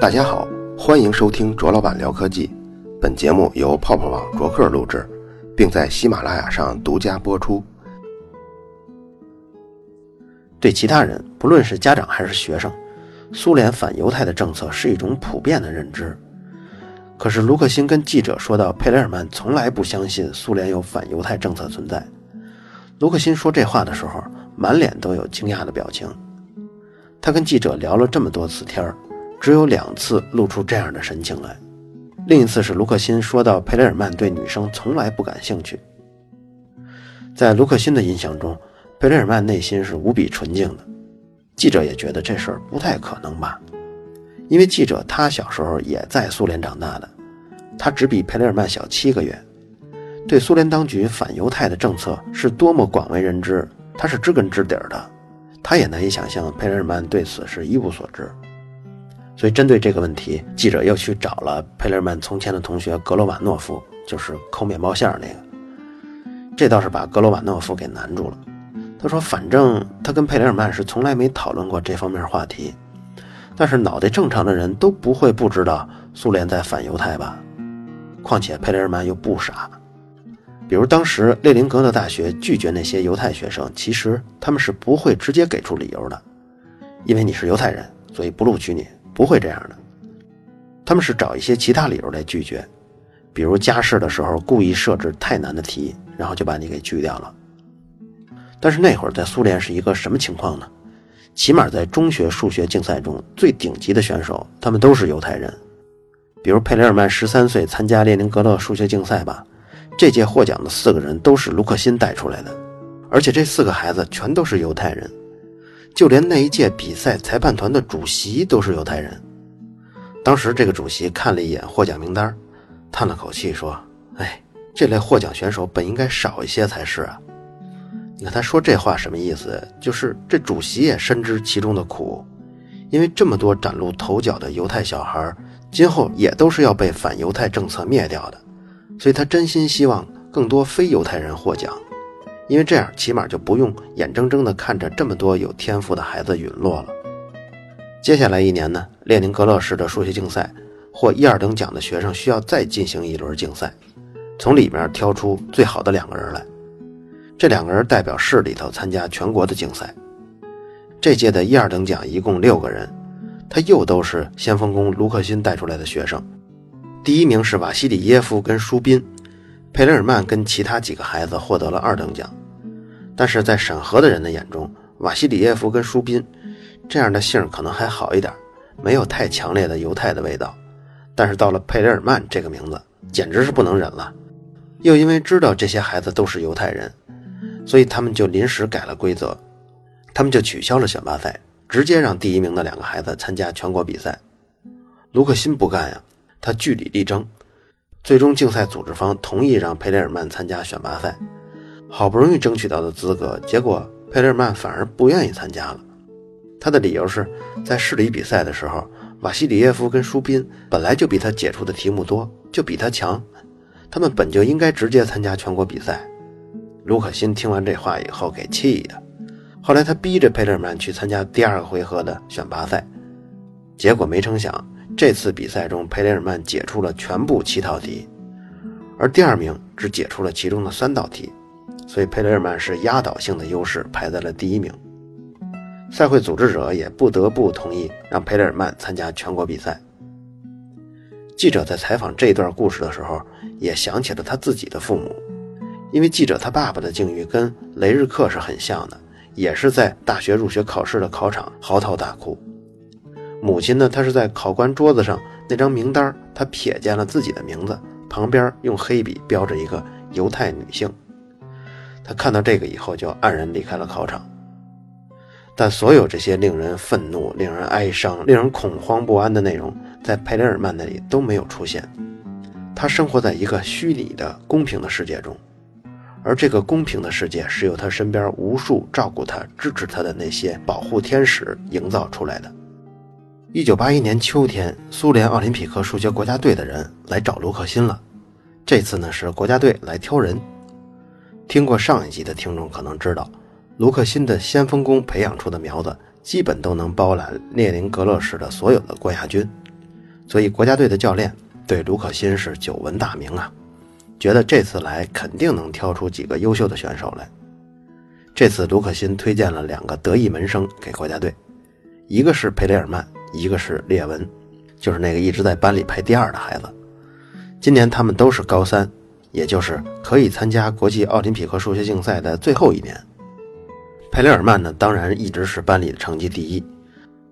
大家好，欢迎收听卓老板聊科技。本节目由泡泡网卓克录制，并在喜马拉雅上独家播出。对其他人，不论是家长还是学生，苏联反犹太的政策是一种普遍的认知。可是卢克辛跟记者说到，佩雷尔曼从来不相信苏联有反犹太政策存在。卢克辛说这话的时候，满脸都有惊讶的表情。他跟记者聊了这么多次天儿，只有两次露出这样的神情来。另一次是卢克辛说到佩雷尔曼对女生从来不感兴趣。在卢克辛的印象中，佩雷尔曼内心是无比纯净的。记者也觉得这事儿不太可能吧，因为记者他小时候也在苏联长大的，他只比佩雷尔曼小七个月。对苏联当局反犹太的政策是多么广为人知，他是知根知底的。他也难以想象佩雷尔曼对此是一无所知。所以，针对这个问题，记者又去找了佩雷尔曼从前的同学格罗瓦诺夫，就是抠面包馅儿那个。这倒是把格罗瓦诺夫给难住了。他说：“反正他跟佩雷尔曼是从来没讨论过这方面话题，但是脑袋正常的人都不会不知道苏联在反犹太吧？况且佩雷尔曼又不傻。”比如，当时列宁格勒大学拒绝那些犹太学生，其实他们是不会直接给出理由的，因为你是犹太人，所以不录取你，不会这样的。他们是找一些其他理由来拒绝，比如加试的时候故意设置太难的题，然后就把你给拒掉了。但是那会儿在苏联是一个什么情况呢？起码在中学数学竞赛中，最顶级的选手他们都是犹太人，比如佩雷尔曼十三岁参加列宁格勒数学竞赛吧。这届获奖的四个人都是卢克辛带出来的，而且这四个孩子全都是犹太人，就连那一届比赛裁判团的主席都是犹太人。当时这个主席看了一眼获奖名单，叹了口气说：“哎，这类获奖选手本应该少一些才是啊。”你看他说这话什么意思？就是这主席也深知其中的苦，因为这么多崭露头角的犹太小孩，今后也都是要被反犹太政策灭掉的。所以他真心希望更多非犹太人获奖，因为这样起码就不用眼睁睁地看着这么多有天赋的孩子陨落了。接下来一年呢，列宁格勒市的数学竞赛获一二等奖的学生需要再进行一轮竞赛，从里面挑出最好的两个人来。这两个人代表市里头参加全国的竞赛。这届的一二等奖一共六个人，他又都是先锋工卢克辛带出来的学生。第一名是瓦西里耶夫跟舒宾，佩雷尔曼跟其他几个孩子获得了二等奖，但是在审核的人的眼中，瓦西里耶夫跟舒宾这样的姓可能还好一点，没有太强烈的犹太的味道，但是到了佩雷尔曼这个名字，简直是不能忍了。又因为知道这些孩子都是犹太人，所以他们就临时改了规则，他们就取消了选拔赛，直接让第一名的两个孩子参加全国比赛。卢克辛不干呀。他据理力争，最终竞赛组织方同意让佩雷尔曼参加选拔赛。好不容易争取到的资格，结果佩雷尔曼反而不愿意参加了。他的理由是在市里比赛的时候，瓦西里耶夫跟舒宾本来就比他解出的题目多，就比他强，他们本就应该直接参加全国比赛。卢可欣听完这话以后给气的，后来他逼着佩雷尔曼去参加第二个回合的选拔赛，结果没成想。这次比赛中，佩雷尔曼解出了全部七套题，而第二名只解出了其中的三道题，所以佩雷尔曼是压倒性的优势排在了第一名。赛会组织者也不得不同意让佩雷尔曼参加全国比赛。记者在采访这段故事的时候，也想起了他自己的父母，因为记者他爸爸的境遇跟雷日克是很像的，也是在大学入学考试的考场嚎啕大哭。母亲呢？她是在考官桌子上那张名单，她瞥见了自己的名字，旁边用黑笔标着一个犹太女性。他看到这个以后，就黯然离开了考场。但所有这些令人愤怒、令人哀伤、令人恐慌不安的内容，在佩雷尔曼那里都没有出现。他生活在一个虚拟的公平的世界中，而这个公平的世界是由他身边无数照顾他、支持他的那些保护天使营造出来的。一九八一年秋天，苏联奥林匹克数学国家队的人来找卢克辛了。这次呢是国家队来挑人。听过上一集的听众可能知道，卢克辛的先锋工培养出的苗子，基本都能包揽列宁格勒市的所有的冠亚军。所以国家队的教练对卢可欣是久闻大名啊，觉得这次来肯定能挑出几个优秀的选手来。这次卢可欣推荐了两个得意门生给国家队，一个是佩雷尔曼，一个是列文，就是那个一直在班里排第二的孩子。今年他们都是高三，也就是可以参加国际奥林匹克数学竞赛的最后一年。佩雷尔曼呢，当然一直是班里的成绩第一。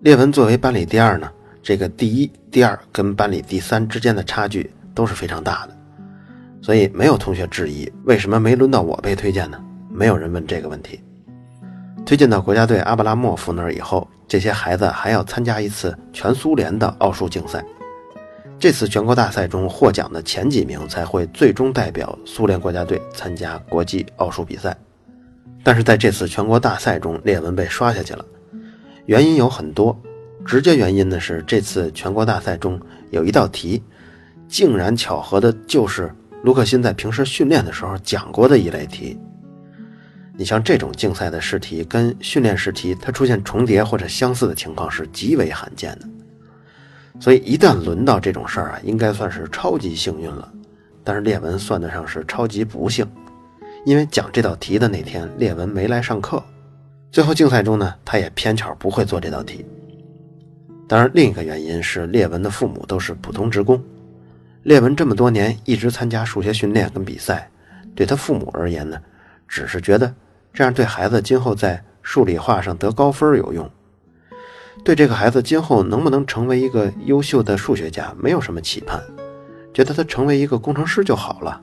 列文作为班里第二呢。这个第一、第二跟班里第三之间的差距都是非常大的，所以没有同学质疑为什么没轮到我被推荐呢？没有人问这个问题。推荐到国家队阿布拉莫夫那儿以后，这些孩子还要参加一次全苏联的奥数竞赛。这次全国大赛中获奖的前几名才会最终代表苏联国家队参加国际奥数比赛。但是在这次全国大赛中，列文被刷下去了，原因有很多。直接原因呢是这次全国大赛中有一道题，竟然巧合的就是卢克欣在平时训练的时候讲过的一类题。你像这种竞赛的试题跟训练试题，它出现重叠或者相似的情况是极为罕见的。所以一旦轮到这种事儿啊，应该算是超级幸运了。但是列文算得上是超级不幸，因为讲这道题的那天列文没来上课，最后竞赛中呢，他也偏巧不会做这道题。当然，另一个原因是列文的父母都是普通职工。列文这么多年一直参加数学训练跟比赛，对他父母而言呢，只是觉得这样对孩子今后在数理化上得高分有用。对这个孩子今后能不能成为一个优秀的数学家没有什么期盼，觉得他成为一个工程师就好了。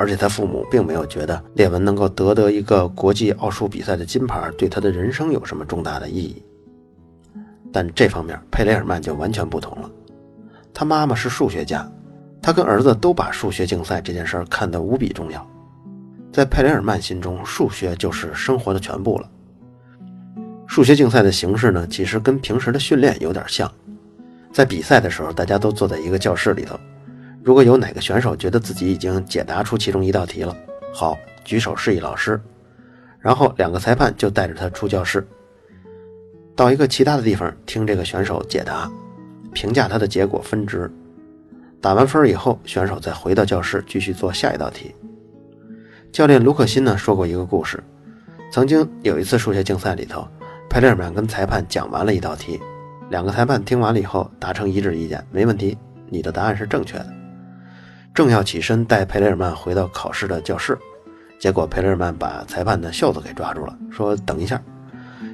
而且他父母并没有觉得列文能够得得一个国际奥数比赛的金牌对他的人生有什么重大的意义。但这方面，佩雷尔曼就完全不同了。他妈妈是数学家，他跟儿子都把数学竞赛这件事儿看得无比重要。在佩雷尔曼心中，数学就是生活的全部了。数学竞赛的形式呢，其实跟平时的训练有点像。在比赛的时候，大家都坐在一个教室里头。如果有哪个选手觉得自己已经解答出其中一道题了，好，举手示意老师，然后两个裁判就带着他出教室。到一个其他的地方听这个选手解答，评价他的结果分值。打完分以后，选手再回到教室继续做下一道题。教练卢克辛呢说过一个故事：曾经有一次数学竞赛里头，佩雷尔曼跟裁判讲完了一道题，两个裁判听完了以后达成一致意见，没问题，你的答案是正确的。正要起身带佩雷尔曼回到考试的教室，结果佩雷尔曼把裁判的袖子给抓住了，说：“等一下。”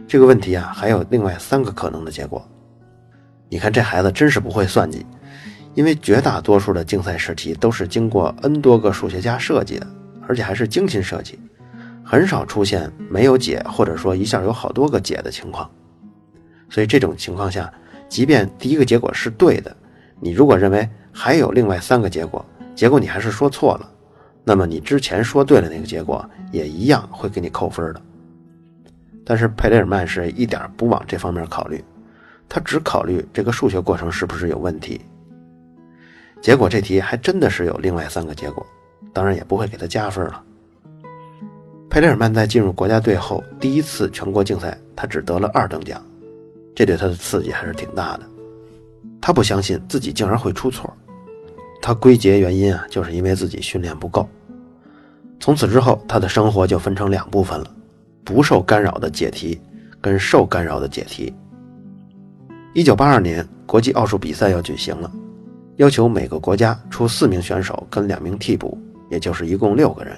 这个问题啊，还有另外三个可能的结果。你看这孩子真是不会算计，因为绝大多数的竞赛试题都是经过 N 多个数学家设计的，而且还是精心设计，很少出现没有解或者说一下有好多个解的情况。所以这种情况下，即便第一个结果是对的，你如果认为还有另外三个结果，结果你还是说错了，那么你之前说对了那个结果也一样会给你扣分的。但是佩雷尔曼是一点不往这方面考虑，他只考虑这个数学过程是不是有问题。结果这题还真的是有另外三个结果，当然也不会给他加分了。佩雷尔曼在进入国家队后，第一次全国竞赛他只得了二等奖，这对他的刺激还是挺大的。他不相信自己竟然会出错，他归结原因啊，就是因为自己训练不够。从此之后，他的生活就分成两部分了。不受干扰的解题，跟受干扰的解题。一九八二年，国际奥数比赛要举行了，要求每个国家出四名选手跟两名替补，也就是一共六个人。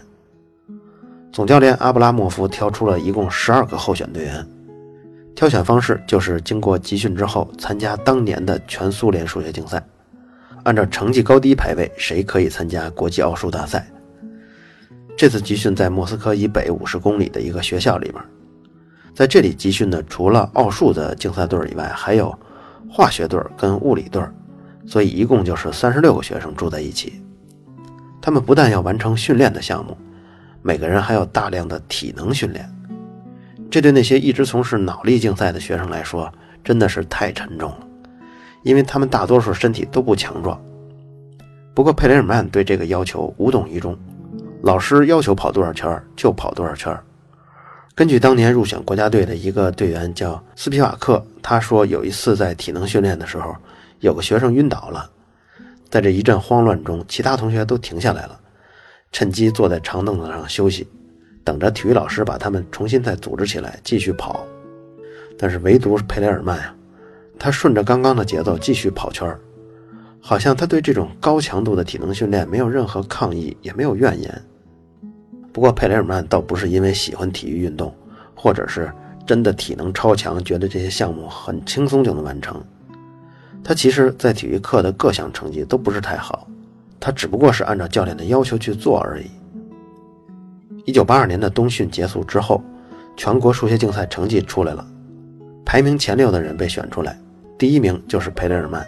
总教练阿布拉莫夫挑出了一共十二个候选队员，挑选方式就是经过集训之后参加当年的全苏联数学竞赛，按照成绩高低排位，谁可以参加国际奥数大赛。这次集训在莫斯科以北五十公里的一个学校里面，在这里集训的除了奥数的竞赛队以外，还有化学队跟物理队，所以一共就是三十六个学生住在一起。他们不但要完成训练的项目，每个人还有大量的体能训练。这对那些一直从事脑力竞赛的学生来说，真的是太沉重了，因为他们大多数身体都不强壮。不过佩雷尔曼对这个要求无动于衷。老师要求跑多少圈就跑多少圈。根据当年入选国家队的一个队员叫斯皮瓦克，他说有一次在体能训练的时候，有个学生晕倒了，在这一阵慌乱中，其他同学都停下来了，趁机坐在长凳子上休息，等着体育老师把他们重新再组织起来继续跑。但是唯独佩雷尔曼呀，他顺着刚刚的节奏继续跑圈儿，好像他对这种高强度的体能训练没有任何抗议，也没有怨言。不过佩雷尔曼倒不是因为喜欢体育运动，或者是真的体能超强，觉得这些项目很轻松就能完成。他其实，在体育课的各项成绩都不是太好，他只不过是按照教练的要求去做而已。一九八二年的冬训结束之后，全国数学竞赛成绩出来了，排名前六的人被选出来，第一名就是佩雷尔曼，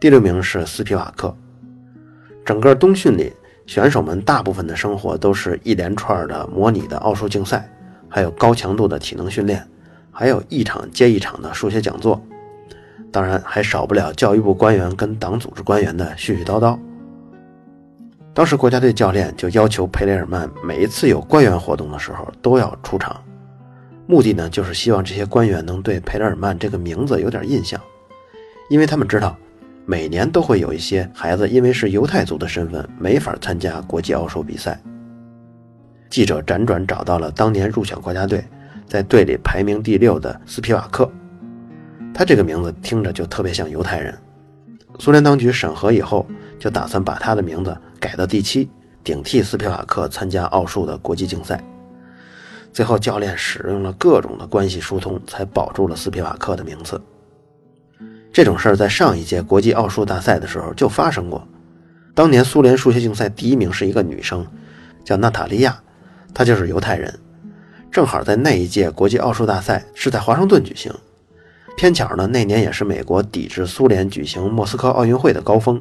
第六名是斯皮瓦克。整个冬训里，选手们大部分的生活都是一连串的模拟的奥数竞赛，还有高强度的体能训练，还有一场接一场的数学讲座。当然，还少不了教育部官员跟党组织官员的絮絮叨叨。当时国家队教练就要求佩雷尔曼每一次有官员活动的时候都要出场，目的呢就是希望这些官员能对佩雷尔曼这个名字有点印象，因为他们知道每年都会有一些孩子因为是犹太族的身份没法参加国际奥数比赛。记者辗转找到了当年入选国家队，在队里排名第六的斯皮瓦克。他这个名字听着就特别像犹太人。苏联当局审核以后，就打算把他的名字改到第七，顶替斯皮瓦克参加奥数的国际竞赛。最后，教练使用了各种的关系疏通，才保住了斯皮瓦克的名次。这种事儿在上一届国际奥数大赛的时候就发生过。当年苏联数学竞赛第一名是一个女生，叫娜塔莉亚，她就是犹太人。正好在那一届国际奥数大赛是在华盛顿举行。偏巧呢，那年也是美国抵制苏联举行莫斯科奥运会的高峰，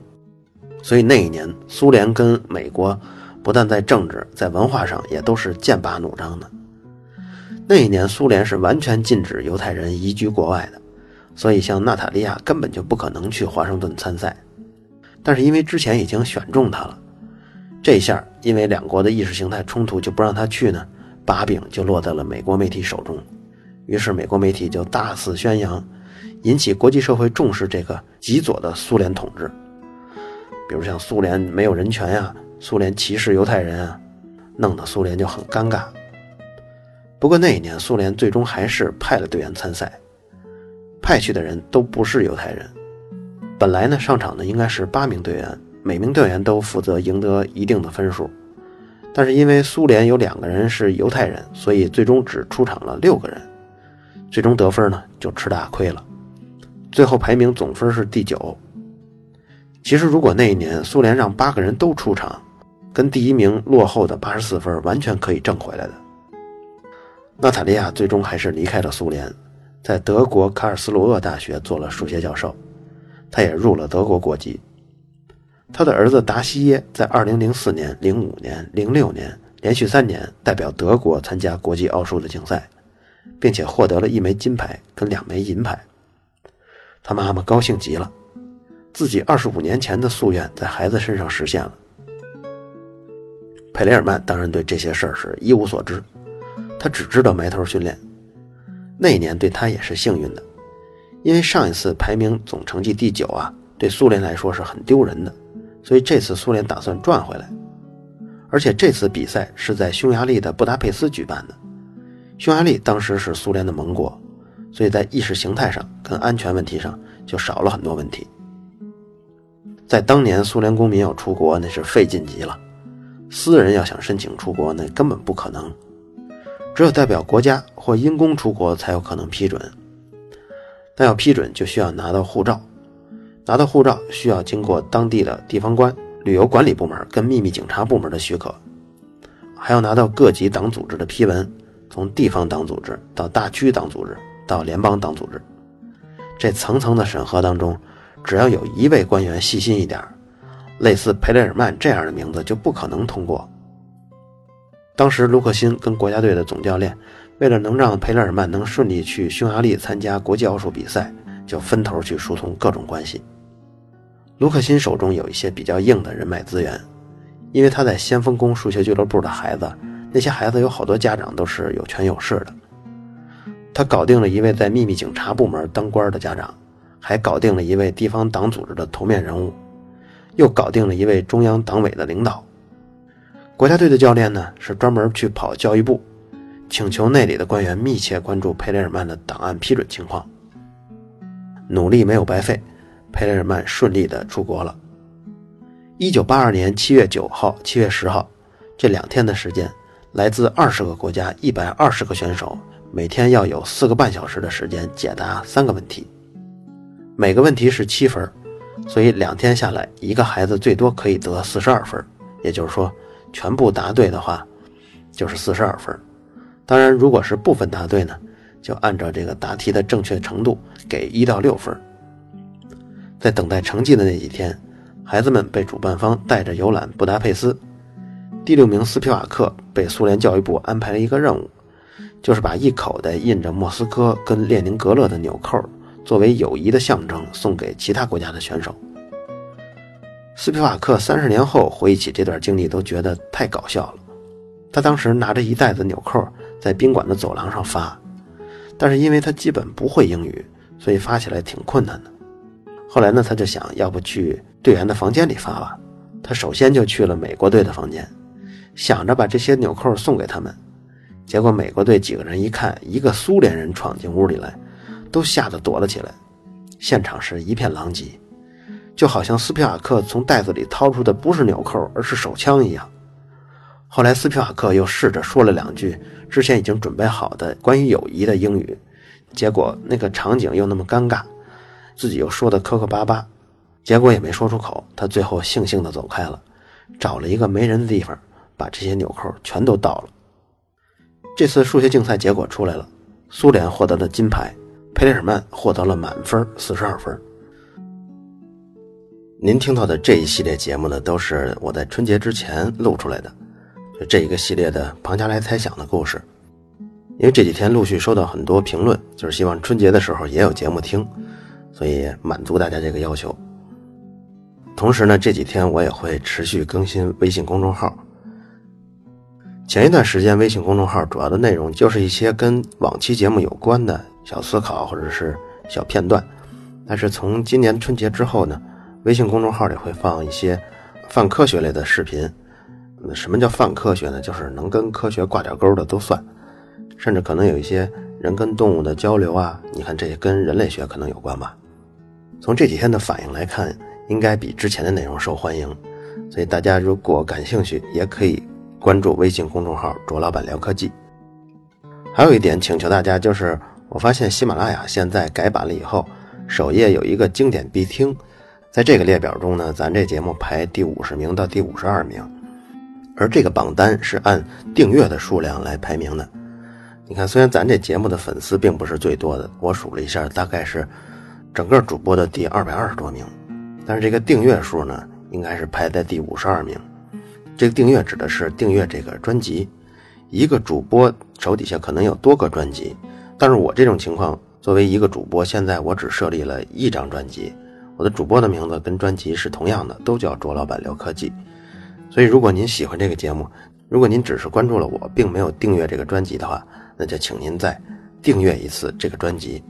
所以那一年苏联跟美国不但在政治，在文化上也都是剑拔弩张的。那一年苏联是完全禁止犹太人移居国外的，所以像娜塔莉亚根本就不可能去华盛顿参赛。但是因为之前已经选中她了，这下因为两国的意识形态冲突就不让她去呢，把柄就落在了美国媒体手中。于是，美国媒体就大肆宣扬，引起国际社会重视这个极左的苏联统治。比如像苏联没有人权呀，苏联歧视犹太人啊，弄得苏联就很尴尬。不过那一年，苏联最终还是派了队员参赛，派去的人都不是犹太人。本来呢，上场的应该是八名队员，每名队员都负责赢得一定的分数。但是因为苏联有两个人是犹太人，所以最终只出场了六个人。最终得分呢，就吃大亏了，最后排名总分是第九。其实如果那一年苏联让八个人都出场，跟第一名落后的八十四分完全可以挣回来的。娜塔莉亚最终还是离开了苏联，在德国卡尔斯鲁厄大学做了数学教授，他也入了德国国籍。他的儿子达西耶在2004年、05年、06年连续三年代表德国参加国际奥数的竞赛。并且获得了一枚金牌跟两枚银牌，他妈妈高兴极了，自己二十五年前的夙愿在孩子身上实现了。佩雷尔曼当然对这些事儿是一无所知，他只知道埋头训练。那一年对他也是幸运的，因为上一次排名总成绩第九啊，对苏联来说是很丢人的，所以这次苏联打算赚回来，而且这次比赛是在匈牙利的布达佩斯举办的。匈牙利当时是苏联的盟国，所以在意识形态上跟安全问题上就少了很多问题。在当年，苏联公民要出国那是费劲极了，私人要想申请出国那根本不可能，只有代表国家或因公出国才有可能批准。但要批准就需要拿到护照，拿到护照需要经过当地的地方官、旅游管理部门跟秘密警察部门的许可，还要拿到各级党组织的批文。从地方党组织到大区党组织到联邦党组织，这层层的审核当中，只要有一位官员细心一点，类似佩雷尔曼这样的名字就不可能通过。当时卢克辛跟国家队的总教练，为了能让佩雷尔曼能顺利去匈牙利参加国际奥数比赛，就分头去疏通各种关系。卢克辛手中有一些比较硬的人脉资源，因为他在先锋宫数学俱乐部的孩子。那些孩子有好多家长都是有权有势的。他搞定了一位在秘密警察部门当官的家长，还搞定了一位地方党组织的头面人物，又搞定了一位中央党委的领导。国家队的教练呢，是专门去跑教育部，请求那里的官员密切关注佩雷尔曼的档案批准情况。努力没有白费，佩雷尔曼顺利的出国了。一九八二年七月九号、七月十号这两天的时间，来自二十个国家一百二十个选手，每天要有四个半小时的时间解答三个问题。每个问题是七分，所以两天下来，一个孩子最多可以得四十二分。也就是说，全部答对的话，就是四十二分。当然，如果是部分答对呢，就按照这个答题的正确程度给一到六分。在等待成绩的那几天，孩子们被主办方带着游览布达佩斯。第六名斯皮瓦克被苏联教育部安排了一个任务，就是把一口袋印着莫斯科跟列宁格勒的纽扣。作为友谊的象征，送给其他国家的选手。斯皮瓦克三十年后回忆起这段经历，都觉得太搞笑了。他当时拿着一袋子纽扣在宾馆的走廊上发，但是因为他基本不会英语，所以发起来挺困难的。后来呢，他就想要不去队员的房间里发吧。他首先就去了美国队的房间，想着把这些纽扣送给他们。结果美国队几个人一看，一个苏联人闯进屋里来。都吓得躲了起来，现场是一片狼藉，就好像斯皮瓦克从袋子里掏出的不是纽扣，而是手枪一样。后来斯皮瓦克又试着说了两句之前已经准备好的关于友谊的英语，结果那个场景又那么尴尬，自己又说的磕磕巴巴，结果也没说出口。他最后悻悻地走开了，找了一个没人的地方，把这些纽扣全都倒了。这次数学竞赛结果出来了，苏联获得了金牌。佩雷尔曼获得了满分四十二分。您听到的这一系列节目呢，都是我在春节之前录出来的，就这一个系列的庞加莱猜想的故事。因为这几天陆续收到很多评论，就是希望春节的时候也有节目听，所以满足大家这个要求。同时呢，这几天我也会持续更新微信公众号。前一段时间，微信公众号主要的内容就是一些跟往期节目有关的。小思考或者是小片段，但是从今年春节之后呢，微信公众号里会放一些泛科学类的视频。什么叫泛科学呢？就是能跟科学挂点钩的都算，甚至可能有一些人跟动物的交流啊。你看，这也跟人类学可能有关吧？从这几天的反应来看，应该比之前的内容受欢迎。所以大家如果感兴趣，也可以关注微信公众号“卓老板聊科技”。还有一点请求大家就是。我发现喜马拉雅现在改版了以后，首页有一个经典必听，在这个列表中呢，咱这节目排第五十名到第五十二名，而这个榜单是按订阅的数量来排名的。你看，虽然咱这节目的粉丝并不是最多的，我数了一下，大概是整个主播的第二百二十多名，但是这个订阅数呢，应该是排在第五十二名。这个订阅指的是订阅这个专辑，一个主播手底下可能有多个专辑。但是我这种情况，作为一个主播，现在我只设立了一张专辑，我的主播的名字跟专辑是同样的，都叫卓老板聊科技。所以，如果您喜欢这个节目，如果您只是关注了我，并没有订阅这个专辑的话，那就请您再订阅一次这个专辑。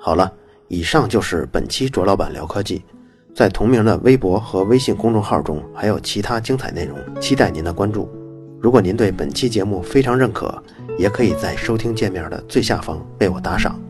好了，以上就是本期卓老板聊科技，在同名的微博和微信公众号中还有其他精彩内容，期待您的关注。如果您对本期节目非常认可，也可以在收听界面的最下方为我打赏。